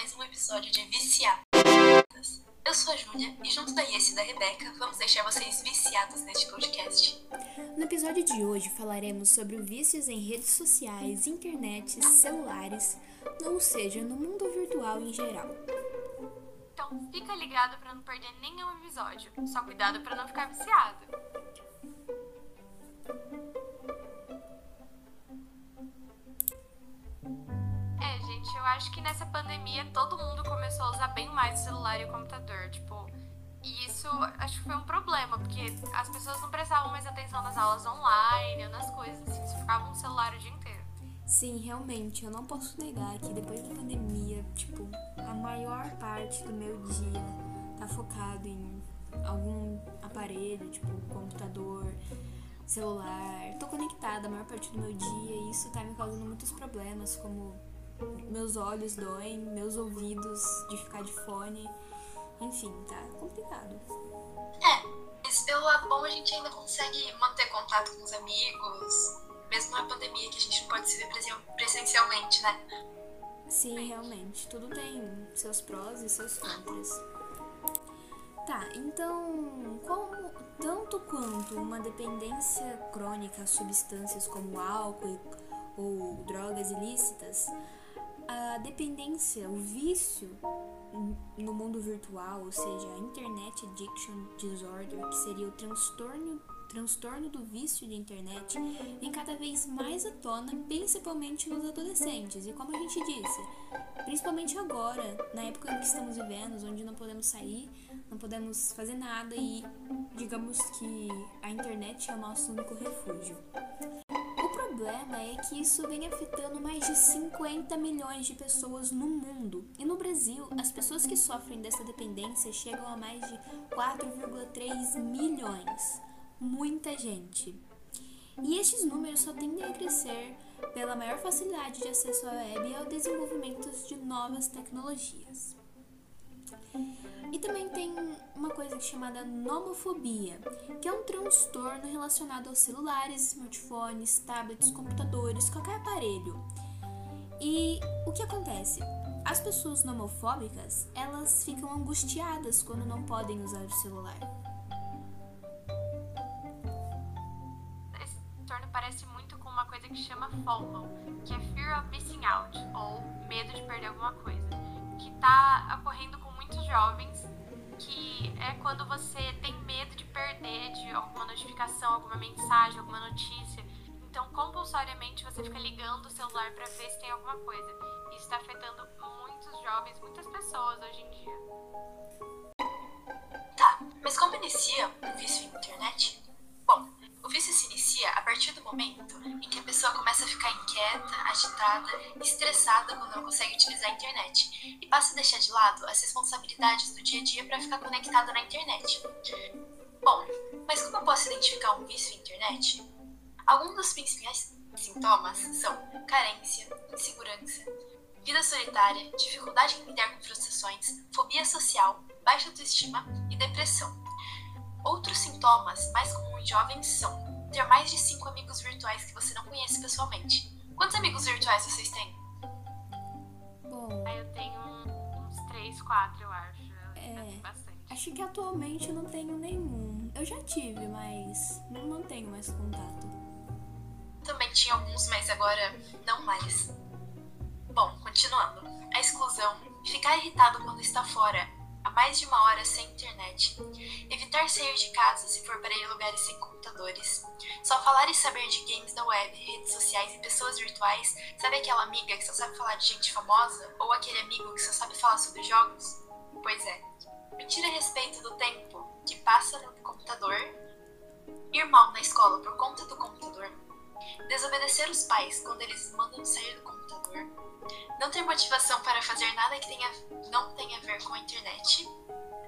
mais um episódio de Viciadas. Eu sou a Júlia e junto da Ies e da Rebeca vamos deixar vocês viciados neste podcast. No episódio de hoje falaremos sobre vícios em redes sociais, internet, celulares, ou seja, no mundo virtual em geral. Então fica ligado para não perder nenhum episódio. Só cuidado para não ficar viciado. É, gente, eu acho que nessa pandemia todo mundo começou a usar bem mais o celular e o computador, tipo, e isso acho que foi um problema, porque as pessoas não prestavam mais atenção nas aulas online ou nas coisas, assim, ficavam no celular o dia inteiro. Sim, realmente, eu não posso negar que depois da pandemia, tipo, a maior parte do meu dia tá focado em algum aparelho, tipo computador, celular. Tô conectada a maior parte do meu dia e isso tá me causando muitos problemas, como meus olhos doem, meus ouvidos de ficar de fone. Enfim, tá complicado. É, mas pelo lado bom a gente ainda consegue manter contato com os amigos, mesmo na pandemia que a gente não pode se ver presen- presencialmente, né? Sim, realmente. Tudo tem seus prós e seus contras. Tá, então, como tanto quanto uma dependência crônica a substâncias como álcool ou drogas ilícitas, a dependência, o vício no mundo virtual, ou seja, a Internet Addiction Disorder, que seria o transtorno transtorno do vício de internet vem cada vez mais à tona, principalmente nos adolescentes. E como a gente disse, principalmente agora, na época em que estamos vivendo, onde não podemos sair, não podemos fazer nada e digamos que a internet é o nosso único refúgio. Que isso vem afetando mais de 50 milhões de pessoas no mundo. E no Brasil, as pessoas que sofrem dessa dependência chegam a mais de 4,3 milhões muita gente. E estes números só tendem a crescer pela maior facilidade de acesso à web e ao desenvolvimento de novas tecnologias. E também tem uma coisa chamada nomofobia, que é um transtorno relacionado aos celulares, smartphones, tablets, computadores, qualquer aparelho. E o que acontece? As pessoas nomofóbicas, elas ficam angustiadas quando não podem usar o celular. Esse transtorno parece muito com uma coisa que chama FOMO, que é Fear of Missing Out, ou medo de perder alguma coisa, que tá ocorrendo é quando você tem medo de perder de alguma notificação, alguma mensagem, alguma notícia. Então, compulsoriamente, você fica ligando o celular para ver se tem alguma coisa. Isso está afetando muitos jovens, muitas pessoas hoje em dia. Agitada e estressada quando não consegue utilizar a internet e passa a deixar de lado as responsabilidades do dia a dia para ficar conectada na internet. Bom, mas como eu posso identificar um vício em internet? Alguns dos principais sintomas são carência, insegurança, vida solitária, dificuldade em lidar com frustrações, fobia social, baixa autoestima e depressão. Outros sintomas mais comuns em jovens são ter mais de 5 amigos virtuais que você não conhece pessoalmente. Quantos amigos virtuais vocês têm? Bom, Aí eu tenho uns 3, 4, eu acho. É. É bastante. acho que atualmente eu não tenho nenhum. Eu já tive, mas não mantenho mais contato. Também tinha alguns, mas agora não mais. Bom, continuando. A exclusão, ficar irritado quando está fora há mais de uma hora sem internet, evitar sair de casa se for para ir a lugares sem computadores, só falar e saber de games da web, redes sociais e pessoas virtuais, sabe aquela amiga que só sabe falar de gente famosa? Ou aquele amigo que só sabe falar sobre jogos? Pois é. Mentir a respeito do tempo que passa no computador, ir mal na escola por conta do computador, desobedecer os pais quando eles mandam sair do computador, não ter motivação para fazer nada que tenha, não tenha a ver com a internet,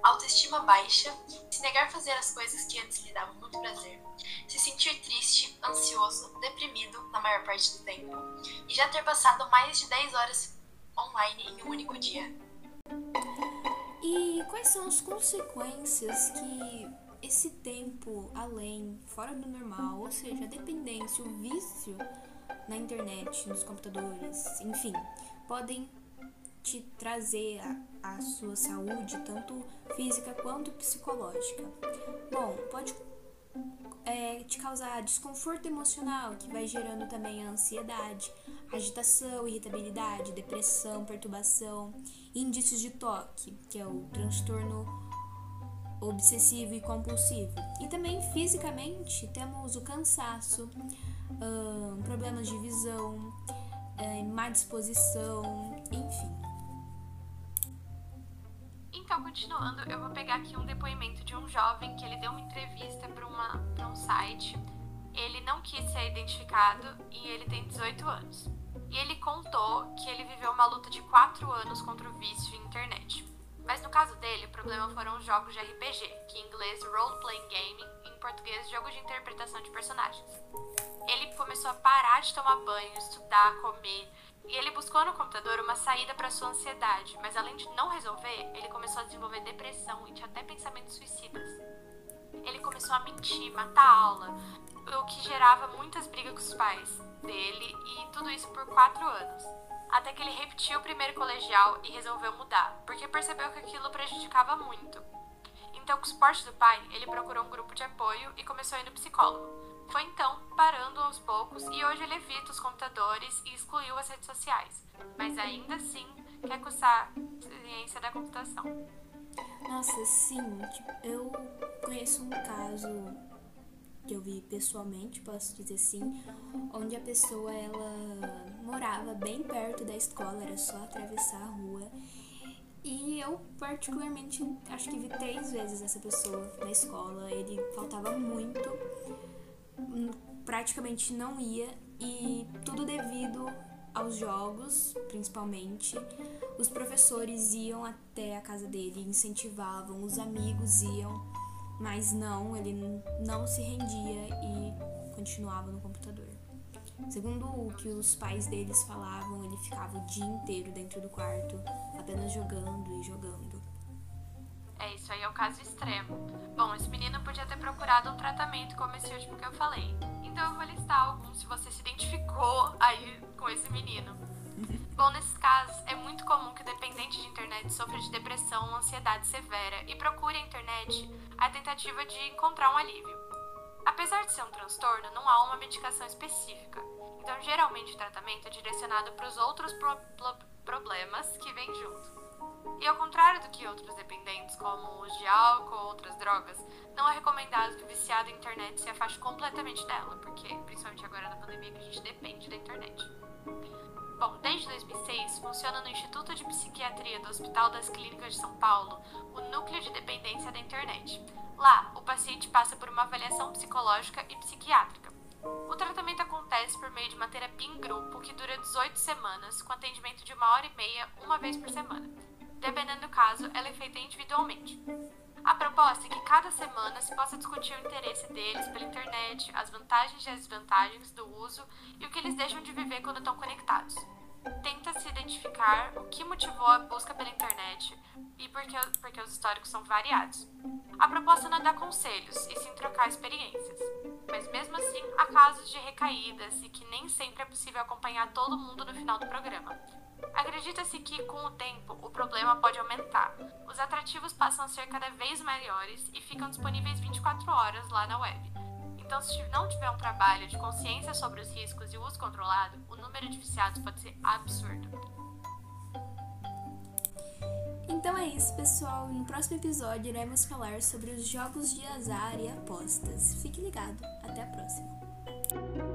autoestima baixa, se negar a fazer as coisas que antes lhe davam muito prazer, se sentir triste, ansioso, deprimido na maior parte do tempo. E já ter passado mais de 10 horas online em um único dia. E quais são as consequências que esse tempo além, fora do normal, ou seja, a dependência, o vício na internet, nos computadores, enfim, podem te trazer a, a sua saúde, tanto física quanto psicológica. Bom, pode é, te causar desconforto emocional, que vai gerando também a ansiedade, agitação, irritabilidade, depressão, perturbação, indícios de toque, que é o transtorno obsessivo e compulsivo. E também fisicamente temos o cansaço, hum, problemas de visão, é, má disposição, enfim. Então, continuando, eu vou pegar aqui um depoimento de um jovem que ele deu uma entrevista para um site. Ele não quis ser identificado e ele tem 18 anos. E ele contou que ele viveu uma luta de 4 anos contra o vício em internet. Mas no caso dele, o problema foram os jogos de RPG, que em inglês Role Playing Game, em português Jogo de Interpretação de Personagens. Ele começou a parar de tomar banho, estudar, comer, e ele buscou no computador uma saída para sua ansiedade, mas além de não resolver, ele começou a desenvolver depressão e tinha até pensamentos suicidas. Ele começou a mentir, matar a aula, o que gerava muitas brigas com os pais dele e tudo isso por quatro anos. Até que ele repetiu o primeiro colegial e resolveu mudar, porque percebeu que aquilo prejudicava muito. Então, com o suporte do pai, ele procurou um grupo de apoio e começou a ir no psicólogo. Foi então parando aos poucos e hoje ele evita os computadores e excluiu as redes sociais, mas ainda assim quer cursar ciência da computação. Nossa, sim, eu conheço um caso que eu vi pessoalmente, posso dizer assim, onde a pessoa ela morava bem perto da escola, era só atravessar a rua. E eu particularmente acho que vi três vezes essa pessoa na escola. Ele faltava muito praticamente não ia e tudo devido aos jogos, principalmente. Os professores iam até a casa dele, incentivavam, os amigos iam, mas não, ele não se rendia e continuava no computador. Segundo o que os pais deles falavam, ele ficava o dia inteiro dentro do quarto, apenas jogando e jogando. É, isso aí é o caso extremo. Bom, esse menino podia ter procurado um tratamento como esse último que eu falei. Então eu vou listar alguns se você se identificou aí com esse menino. Casos, é muito comum que o dependente de internet sofra de depressão ou ansiedade severa e procure a internet a tentativa de encontrar um alívio. Apesar de ser um transtorno, não há uma medicação específica. Então, geralmente, o tratamento é direcionado para os outros pro problemas que vêm junto. E ao contrário do que outros dependentes, como os de álcool ou outras drogas, não é recomendado que o viciado em internet se afaste completamente dela, porque, principalmente agora na pandemia, que a gente depende da internet. Bom, desde 2006 funciona no Instituto de Psiquiatria do Hospital das Clínicas de São Paulo o Núcleo de Dependência da Internet. Lá, o paciente passa por uma avaliação psicológica e psiquiátrica. O tratamento acontece por meio de uma terapia em grupo que dura 18 semanas, com atendimento de uma hora e meia, uma vez por semana Dependendo do caso, ela é feita individualmente. A proposta é que cada semana se possa discutir o interesse deles pela internet, as vantagens e as desvantagens do uso e o que eles deixam de viver quando estão conectados. Tenta-se identificar o que motivou a busca pela internet e porque, porque os históricos são variados. A proposta não é dar conselhos, e sim trocar experiências. Mas mesmo assim, há casos de recaídas e que nem sempre é possível acompanhar todo mundo no final do programa. Acredita-se que, com o tempo, o problema pode aumentar. Os atrativos passam a ser cada vez maiores e ficam disponíveis 24 horas lá na web. Então, se não tiver um trabalho de consciência sobre os riscos e o uso controlado, o número de viciados pode ser absurdo. Então é isso, pessoal. No próximo episódio iremos falar sobre os jogos de azar e apostas. Fique ligado. Até a próxima.